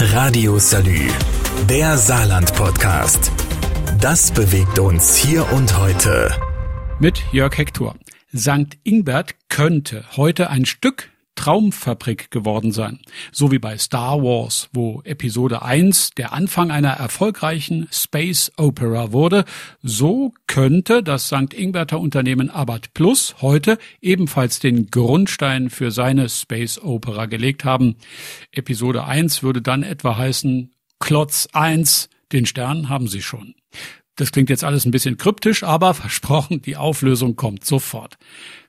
Radio Salü, der Saarland-Podcast. Das bewegt uns hier und heute. Mit Jörg Hector. St. Ingbert könnte heute ein Stück Traumfabrik geworden sein. So wie bei Star Wars, wo Episode 1 der Anfang einer erfolgreichen Space Opera wurde, so könnte das St. Ingberter Unternehmen Abbott Plus heute ebenfalls den Grundstein für seine Space Opera gelegt haben. Episode 1 würde dann etwa heißen Klotz 1, den Stern haben Sie schon. Das klingt jetzt alles ein bisschen kryptisch, aber versprochen, die Auflösung kommt sofort.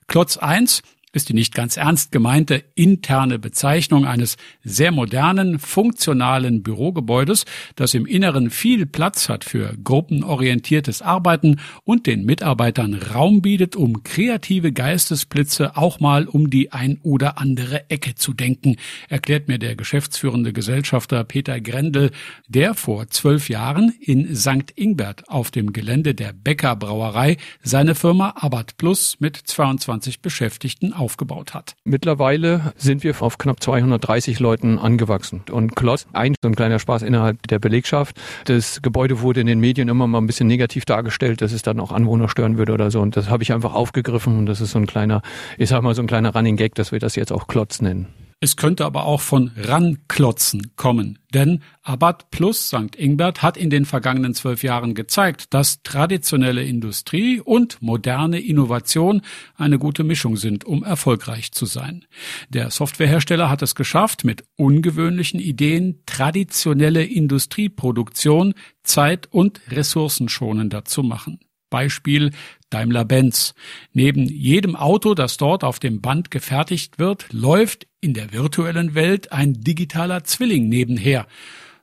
Klotz 1 ist die nicht ganz ernst gemeinte interne Bezeichnung eines sehr modernen, funktionalen Bürogebäudes, das im Inneren viel Platz hat für gruppenorientiertes Arbeiten und den Mitarbeitern Raum bietet, um kreative Geistesblitze auch mal um die ein oder andere Ecke zu denken, erklärt mir der geschäftsführende Gesellschafter Peter Grendel, der vor zwölf Jahren in St. Ingbert auf dem Gelände der Bäcker Brauerei seine Firma Abbott Plus mit 22 Beschäftigten aufgebaut hat. Mittlerweile sind wir auf knapp 230 Leuten angewachsen. Und Klotz, ein so ein kleiner Spaß innerhalb der Belegschaft. Das Gebäude wurde in den Medien immer mal ein bisschen negativ dargestellt, dass es dann auch Anwohner stören würde oder so. Und das habe ich einfach aufgegriffen und das ist so ein kleiner, ich sag mal so ein kleiner Running Gag, dass wir das jetzt auch Klotz nennen. Es könnte aber auch von Ranklotzen kommen, denn Abad plus St. Ingbert hat in den vergangenen zwölf Jahren gezeigt, dass traditionelle Industrie und moderne Innovation eine gute Mischung sind, um erfolgreich zu sein. Der Softwarehersteller hat es geschafft, mit ungewöhnlichen Ideen traditionelle Industrieproduktion zeit- und ressourcenschonender zu machen. Beispiel Daimler-Benz. Neben jedem Auto, das dort auf dem Band gefertigt wird, läuft in der virtuellen Welt ein digitaler Zwilling nebenher.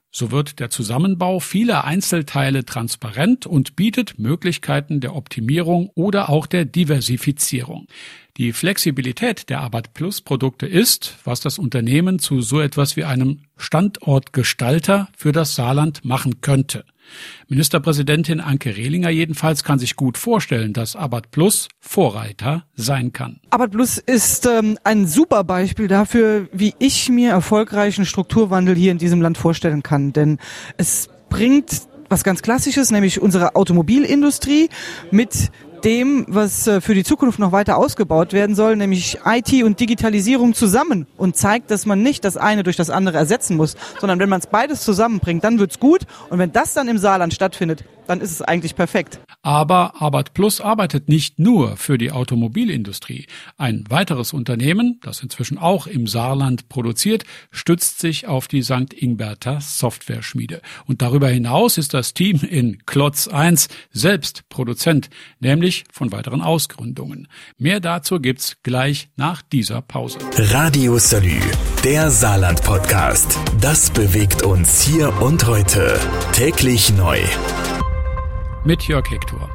So wird der Zusammenbau vieler Einzelteile transparent und bietet Möglichkeiten der Optimierung oder auch der Diversifizierung. Die Flexibilität der Abbott Plus Produkte ist, was das Unternehmen zu so etwas wie einem Standortgestalter für das Saarland machen könnte. Ministerpräsidentin Anke Rehlinger jedenfalls kann sich gut vorstellen, dass Abbott Plus Vorreiter sein kann. Abbott Plus ist ähm, ein super Beispiel dafür, wie ich mir erfolgreichen Strukturwandel hier in diesem Land vorstellen kann. Denn es bringt was ganz Klassisches, nämlich unsere Automobilindustrie mit dem, was äh, für die Zukunft noch weiter ausgebaut werden soll, nämlich IT und Digitalisierung zusammen und zeigt, dass man nicht das eine durch das andere ersetzen muss, sondern wenn man es beides zusammenbringt, dann wird's gut. Und wenn das dann im Saarland stattfindet, dann ist es eigentlich perfekt. Aber Arbeit Plus arbeitet nicht nur für die Automobilindustrie. Ein weiteres Unternehmen, das inzwischen auch im Saarland produziert, stützt sich auf die St. Ingberter Software-Schmiede. Und darüber hinaus ist das Team in Klotz 1 selbst Produzent, nämlich von weiteren Ausgründungen. Mehr dazu gibt's gleich nach dieser Pause. Radio Salü, der Saarland-Podcast. Das bewegt uns hier und heute. Täglich neu mit Jörg Hector.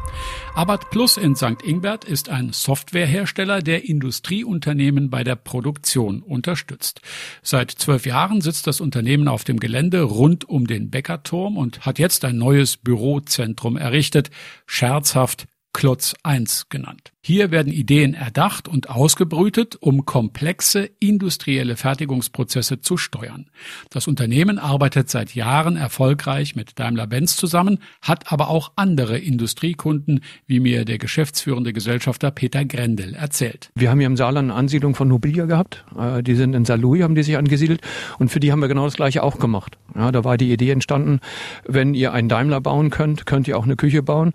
Abbott Plus in St. Ingbert ist ein Softwarehersteller, der Industrieunternehmen bei der Produktion unterstützt. Seit zwölf Jahren sitzt das Unternehmen auf dem Gelände rund um den Bäckerturm und hat jetzt ein neues Bürozentrum errichtet. Scherzhaft Klotz 1 genannt. Hier werden Ideen erdacht und ausgebrütet, um komplexe industrielle Fertigungsprozesse zu steuern. Das Unternehmen arbeitet seit Jahren erfolgreich mit Daimler-Benz zusammen, hat aber auch andere Industriekunden, wie mir der geschäftsführende Gesellschafter Peter Grendel erzählt. Wir haben hier im Saarland eine Ansiedlung von Nobilia gehabt. Äh, die sind in Saarlouis, haben die sich angesiedelt und für die haben wir genau das gleiche auch gemacht. Ja, da war die Idee entstanden, wenn ihr einen Daimler bauen könnt, könnt ihr auch eine Küche bauen.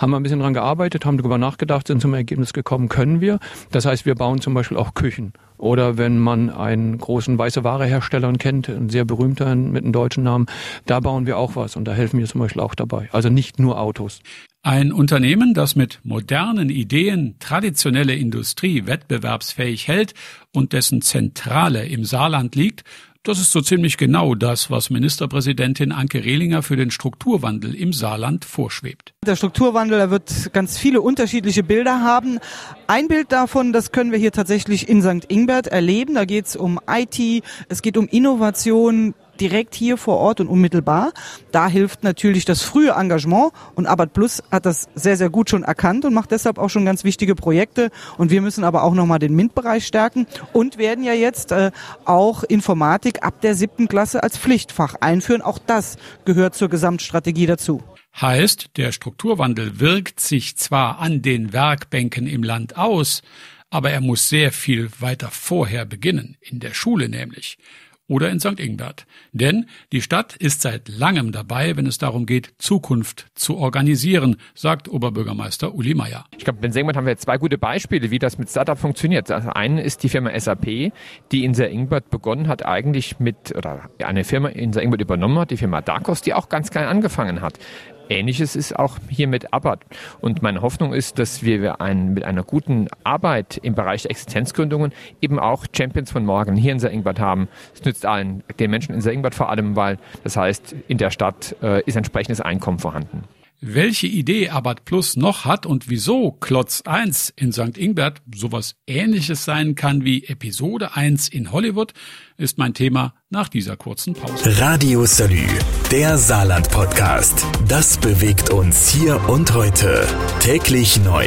Haben wir ein bisschen dran gearbeitet, haben darüber nachgedacht, sind zum Ergebnis gekommen, können wir. Das heißt, wir bauen zum Beispiel auch Küchen. Oder wenn man einen großen weiße Ware Hersteller kennt, ein sehr berühmter mit einem deutschen Namen, da bauen wir auch was und da helfen wir zum Beispiel auch dabei. Also nicht nur Autos. Ein Unternehmen, das mit modernen Ideen traditionelle Industrie wettbewerbsfähig hält und dessen Zentrale im Saarland liegt, das ist so ziemlich genau das, was Ministerpräsidentin Anke Rehlinger für den Strukturwandel im Saarland vorschwebt. Der Strukturwandel, er wird ganz viele unterschiedliche Bilder haben. Ein Bild davon, das können wir hier tatsächlich in St. Ingbert erleben. Da geht es um IT, es geht um Innovation, direkt hier vor Ort und unmittelbar. Da hilft natürlich das frühe Engagement und Abat Plus hat das sehr, sehr gut schon erkannt und macht deshalb auch schon ganz wichtige Projekte. Und wir müssen aber auch nochmal den MINT-Bereich stärken und werden ja jetzt äh, auch Informatik ab der siebten Klasse als Pflichtfach einführen. Auch das gehört zur Gesamtstrategie dazu. Heißt, der Strukturwandel wirkt sich zwar an den Werkbänken im Land aus, aber er muss sehr viel weiter vorher beginnen, in der Schule nämlich oder in St. Ingbert. Denn die Stadt ist seit langem dabei, wenn es darum geht, Zukunft zu organisieren, sagt Oberbürgermeister Uli Meier. Ich glaube, in St. Ingbert haben wir zwei gute Beispiele, wie das mit Startup funktioniert. Das eine ist die Firma SAP, die in St. Ingbert begonnen hat, eigentlich mit, oder eine Firma in St. Ingbert übernommen hat, die Firma Darkos, die auch ganz klein angefangen hat. Ähnliches ist auch hier mit Abbott. Und meine Hoffnung ist, dass wir ein, mit einer guten Arbeit im Bereich der Existenzgründungen eben auch Champions von morgen hier in Seringbad haben. Es nützt allen, den Menschen in Seringbad vor allem, weil das heißt, in der Stadt äh, ist entsprechendes Einkommen vorhanden. Welche Idee Abbott Plus noch hat und wieso Klotz 1 in St. Ingbert sowas ähnliches sein kann wie Episode 1 in Hollywood, ist mein Thema nach dieser kurzen Pause. Radio Salü, der Saarland Podcast. Das bewegt uns hier und heute. Täglich neu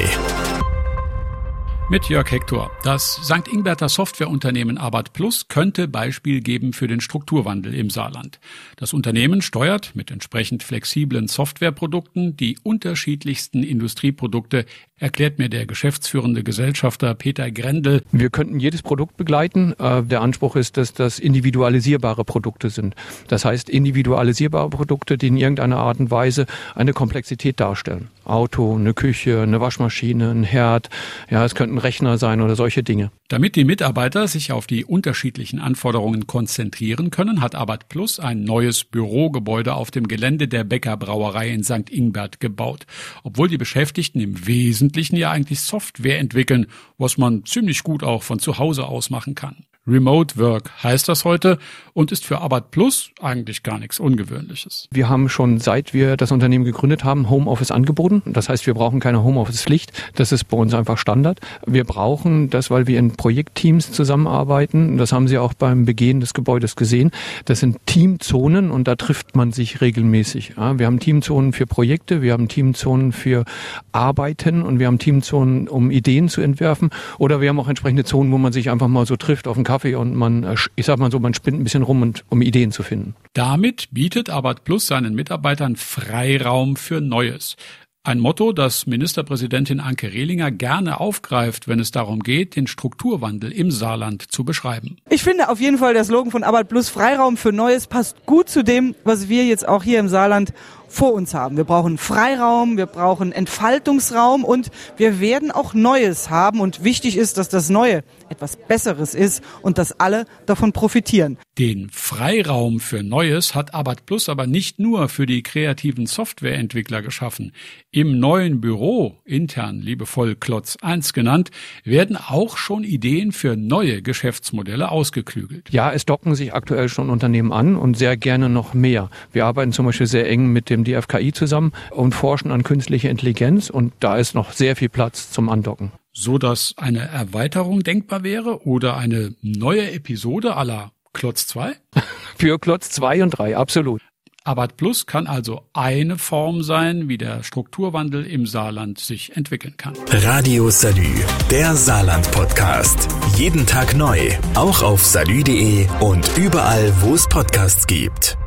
mit Jörg Hector. Das St. Ingberter Softwareunternehmen Abat Plus könnte Beispiel geben für den Strukturwandel im Saarland. Das Unternehmen steuert mit entsprechend flexiblen Softwareprodukten die unterschiedlichsten Industrieprodukte, erklärt mir der geschäftsführende Gesellschafter Peter Grendel. Wir könnten jedes Produkt begleiten. Äh, der Anspruch ist, dass das individualisierbare Produkte sind. Das heißt, individualisierbare Produkte, die in irgendeiner Art und Weise eine Komplexität darstellen. Auto, eine Küche, eine Waschmaschine, ein Herd, ja, es könnten Rechner sein oder solche Dinge. Damit die Mitarbeiter sich auf die unterschiedlichen Anforderungen konzentrieren können, hat Abat Plus ein neues Bürogebäude auf dem Gelände der Bäckerbrauerei in St. Ingbert gebaut. Obwohl die Beschäftigten im Wesentlichen ja eigentlich Software entwickeln, was man ziemlich gut auch von zu Hause aus machen kann. Remote Work heißt das heute und ist für Abat Plus eigentlich gar nichts Ungewöhnliches. Wir haben schon seit wir das Unternehmen gegründet haben Homeoffice angeboten. Das heißt, wir brauchen keine Homeoffice-Pflicht. Das ist bei uns einfach Standard. Wir brauchen das, weil wir in Projektteams zusammenarbeiten. Das haben Sie auch beim Begehen des Gebäudes gesehen. Das sind Teamzonen und da trifft man sich regelmäßig. Wir haben Teamzonen für Projekte, wir haben Teamzonen für Arbeiten und wir haben Teamzonen, um Ideen zu entwerfen. Oder wir haben auch entsprechende Zonen, wo man sich einfach mal so trifft auf einen Kaffee und man, äh, ich sag mal so, man spinnt ein bisschen rum, und, um Ideen zu finden. Damit bietet Abat Plus seinen Mitarbeitern Freiraum für Neues. Ein Motto, das Ministerpräsidentin Anke Rehlinger gerne aufgreift, wenn es darum geht, den Strukturwandel im Saarland zu beschreiben. Ich finde auf jeden Fall der Slogan von Abat Plus Freiraum für Neues passt gut zu dem, was wir jetzt auch hier im Saarland vor uns haben. Wir brauchen Freiraum, wir brauchen Entfaltungsraum und wir werden auch Neues haben. Und wichtig ist, dass das Neue etwas Besseres ist und dass alle davon profitieren. Den Freiraum für Neues hat Abat Plus aber nicht nur für die kreativen Softwareentwickler geschaffen. Im neuen Büro, intern liebevoll Klotz 1 genannt, werden auch schon Ideen für neue Geschäftsmodelle ausgeklügelt. Ja, es docken sich aktuell schon Unternehmen an und sehr gerne noch mehr. Wir arbeiten zum Beispiel sehr eng mit dem dem DFKI zusammen und forschen an künstlicher Intelligenz und da ist noch sehr viel Platz zum Andocken. So dass eine Erweiterung denkbar wäre oder eine neue Episode aller Klotz 2? Für Klotz 2 und 3, absolut. Abat Plus kann also eine Form sein, wie der Strukturwandel im Saarland sich entwickeln kann. Radio Salü, der Saarland-Podcast. Jeden Tag neu, auch auf salü.de und überall, wo es Podcasts gibt.